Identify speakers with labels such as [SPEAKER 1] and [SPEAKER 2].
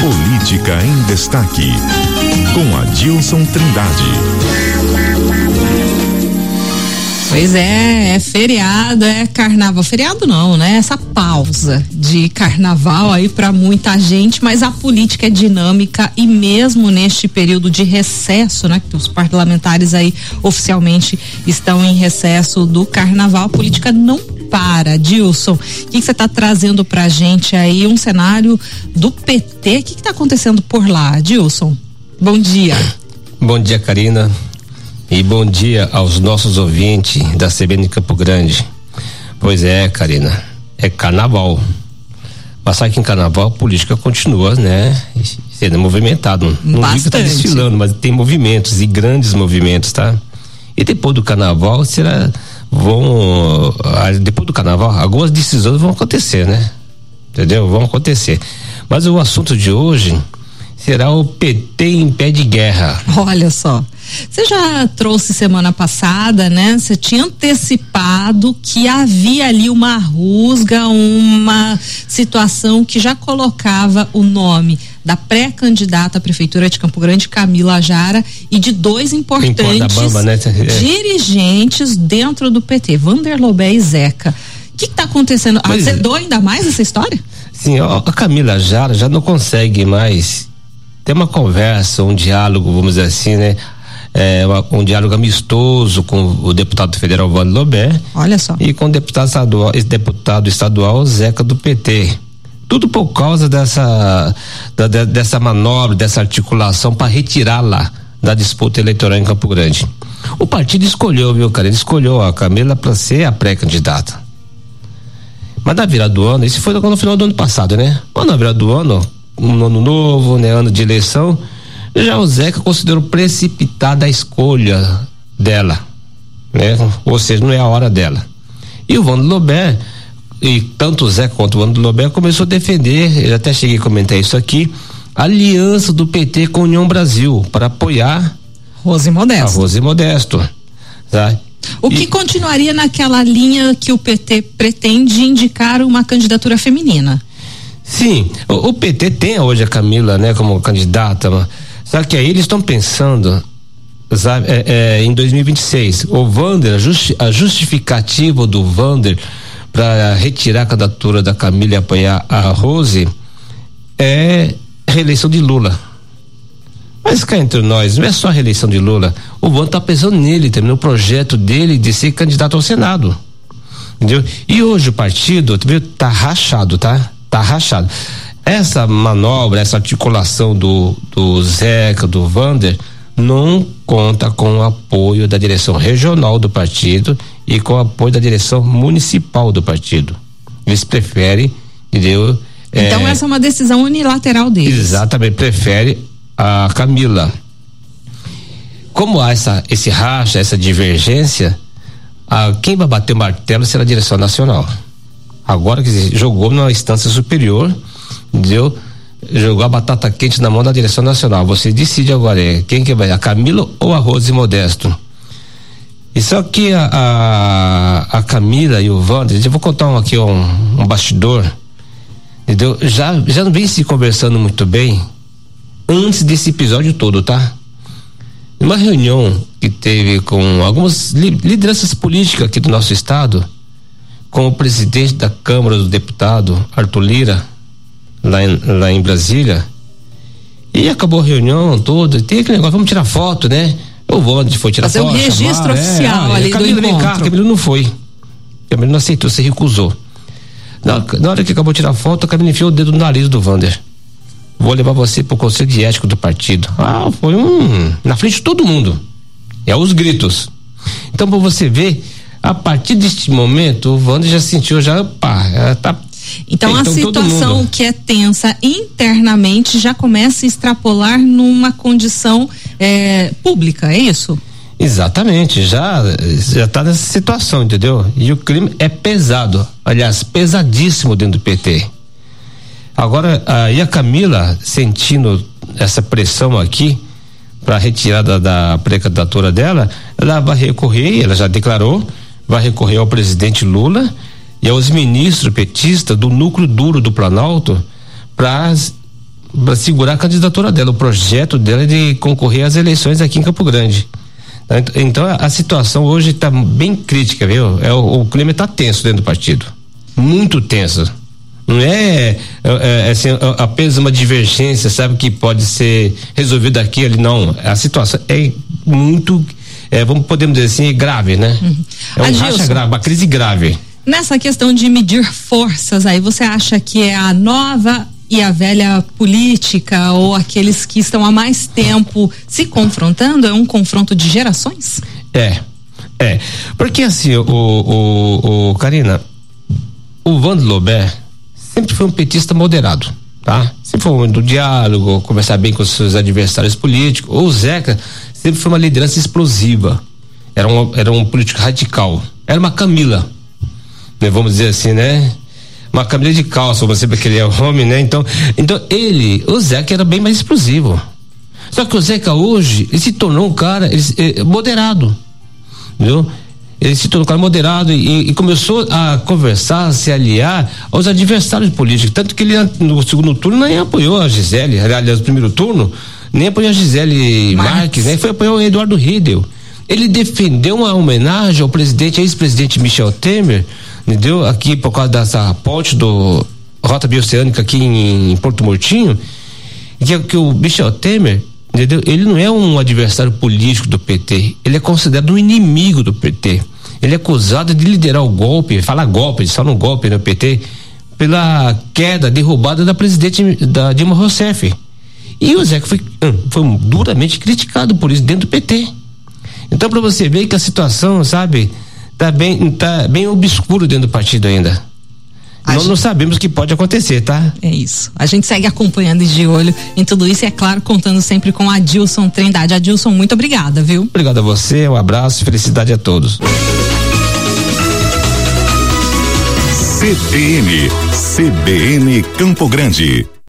[SPEAKER 1] Política em Destaque, com Adilson Trindade.
[SPEAKER 2] Pois é, é feriado, é carnaval. Feriado não, né? Essa pausa de carnaval aí para muita gente, mas a política é dinâmica e mesmo neste período de recesso, né? Que os parlamentares aí oficialmente estão em recesso do carnaval, a política não para. Dilson, o que você está trazendo pra gente aí? Um cenário do PT. O que está acontecendo por lá, Dilson? Bom dia.
[SPEAKER 3] Bom dia, Karina. E bom dia aos nossos ouvintes da CBN Campo Grande. Pois é, Karina, é carnaval. Passar aqui em carnaval, a política continua, né? Sendo movimentado. Não Bastante. digo que tá desfilando, mas tem movimentos e grandes movimentos, tá? E depois do carnaval será vão depois do carnaval algumas decisões vão acontecer, né? Entendeu? Vão acontecer. Mas o assunto de hoje será o PT em pé de guerra.
[SPEAKER 2] Olha só. Você já trouxe semana passada, né? Você tinha antecipado que havia ali uma rusga, uma situação que já colocava o nome da pré-candidata à prefeitura de Campo Grande, Camila Jara, e de dois importantes Bamba, né? É. dirigentes dentro do PT, Vander Lobé e Zeca. O que está acontecendo? Pois Azedou é. ainda mais essa história?
[SPEAKER 3] Sim, a Camila Jara já não consegue mais ter uma conversa, um diálogo, vamos dizer assim, né? É, um diálogo amistoso com o deputado federal Vando Lobé.
[SPEAKER 2] Olha só.
[SPEAKER 3] E com o deputado estadual, deputado estadual Zeca do PT. Tudo por causa dessa, da, dessa manobra, dessa articulação para retirar lá da disputa eleitoral em Campo Grande. O partido escolheu, viu, cara? Ele escolheu a Camila para ser a pré-candidata. Mas na virada do ano, isso foi no final do ano passado, né? Mas na virada do ano, um ano novo, né? Ano de eleição, já o Zeca considerou precipitada a escolha dela, né? Ou seja, não é a hora dela. E o Vando Lobé, e tanto o Zeca quanto o Vando Lobé começou a defender, eu até cheguei a comentar isso aqui, a aliança do PT com a União Brasil para apoiar
[SPEAKER 2] Rose Modesto.
[SPEAKER 3] A Rose Modesto. Tá?
[SPEAKER 2] O que continuaria naquela linha que o PT pretende indicar uma candidatura feminina?
[SPEAKER 3] Sim, o, o PT tem hoje a Camila, né, como candidata, só que aí eles estão pensando, sabe, é, é, em 2026, o Vander, a, justi a justificativa do Vander para retirar a candidatura da Camila e apoiar a Rose é reeleição de Lula. Mas cá entre nós, não é só a reeleição de Lula. O Vander está pensando nele também, no projeto dele de ser candidato ao Senado. Entendeu? E hoje o partido, viu, tá rachado, tá? Tá rachado. Essa manobra, essa articulação do, do Zeca, do Vander, não conta com o apoio da direção regional do partido e com o apoio da direção municipal do partido. Eles preferem, entendeu?
[SPEAKER 2] Então é, essa é uma decisão unilateral deles.
[SPEAKER 3] Exatamente, prefere a Camila. Como há essa, esse racha, essa divergência, a, quem vai bater o martelo será a direção nacional. Agora que jogou numa instância superior, entendeu? Jogou a batata quente na mão da direção nacional. Você decide agora, quem que vai, a Camila ou a Rose Modesto? E só que a, a, a Camila e o Wander, eu vou contar um, aqui um, um bastidor, entendeu? Já, já não vem se conversando muito bem antes desse episódio todo, tá? Uma reunião que teve com algumas lideranças políticas aqui do nosso estado, com o presidente da Câmara do Deputado, Arthur Lira, lá em, lá em Brasília. E acabou a reunião toda, tem aquele negócio, vamos tirar foto, né? Eu vou onde foi tirar
[SPEAKER 2] Fazer
[SPEAKER 3] foto.
[SPEAKER 2] Fazer um registro chamar, oficial é, ali Camilo, do encontro. Cá,
[SPEAKER 3] Camilo não foi. Camilo não aceitou, se recusou. Na, na, hora que acabou de tirar foto, a Camilo enfiou o dedo no nariz do Vander. Vou levar você pro conselho de ético do partido. Ah, foi um. Na frente de todo mundo. É os gritos. Então, pra você ver, a partir deste momento, o Vander já sentiu, já, pá, tá
[SPEAKER 2] então, a situação que é tensa internamente já começa a extrapolar numa condição é, pública, é isso?
[SPEAKER 3] Exatamente, já já está nessa situação, entendeu? E o crime é pesado, aliás, pesadíssimo dentro do PT. Agora, aí a Camila sentindo essa pressão aqui para retirada da pré-candidatura dela, ela vai recorrer, ela já declarou, vai recorrer ao presidente Lula e aos ministros petistas do núcleo duro do Planalto para segurar a candidatura dela. O projeto dela é de concorrer às eleições aqui em Campo Grande. Então a situação hoje está bem crítica, viu? É, o, o clima está tenso dentro do partido. Muito tenso. Não é, é, é assim, apenas uma divergência, sabe, que pode ser resolvida aqui ali, não. A situação é muito, é, vamos podemos dizer assim, grave, né? Uhum. É um Agilson, racha grave, uma crise grave.
[SPEAKER 2] Nessa questão de medir forças aí, você acha que é a nova e a velha política ou aqueles que estão há mais tempo se confrontando? É um confronto de gerações?
[SPEAKER 3] É, é. Porque assim, o, o, o Karina, o Vando Lobé sempre foi um petista moderado, tá? Sempre foi um do diálogo, conversar bem com seus adversários políticos. O Zeca sempre foi uma liderança explosiva. Era um, era um político radical. Era uma Camila? Vamos dizer assim, né? uma camisa de calça, você porque ele é homem, né? Então, então ele, o Zeca era bem mais explosivo. Só que o Zeca hoje, ele se tornou um cara ele, ele, moderado, entendeu? Ele se tornou um cara moderado e, e, começou a conversar, a se aliar aos adversários políticos. Tanto que ele, no segundo turno, nem apoiou a Gisele, aliás, no primeiro turno, nem apoiou a Gisele Marques, Marques né? Foi apoiar o Eduardo Riedel. Ele defendeu uma homenagem ao presidente, ex-presidente Michel Temer, entendeu? Aqui por causa dessa ponte do Rota Bioceânica aqui em, em Porto Mortinho, que, que o Michel Temer, entendeu? Ele não é um adversário político do PT, ele é considerado um inimigo do PT. Ele é acusado de liderar o golpe, fala golpe, só no golpe no PT, pela queda, derrubada da presidente da Dilma Rousseff. E o Zeca foi, hum, foi duramente criticado por isso dentro do PT. Então, para você ver que a situação, sabe, tá bem, tá bem obscuro dentro do partido ainda. Nós gente... não sabemos o que pode acontecer, tá?
[SPEAKER 2] É isso. A gente segue acompanhando de olho em tudo isso e, é claro, contando sempre com a Dilson Trindade. Adilson, muito obrigada, viu?
[SPEAKER 3] Obrigado a você, um abraço, felicidade a todos.
[SPEAKER 1] CBN, CBN Campo Grande.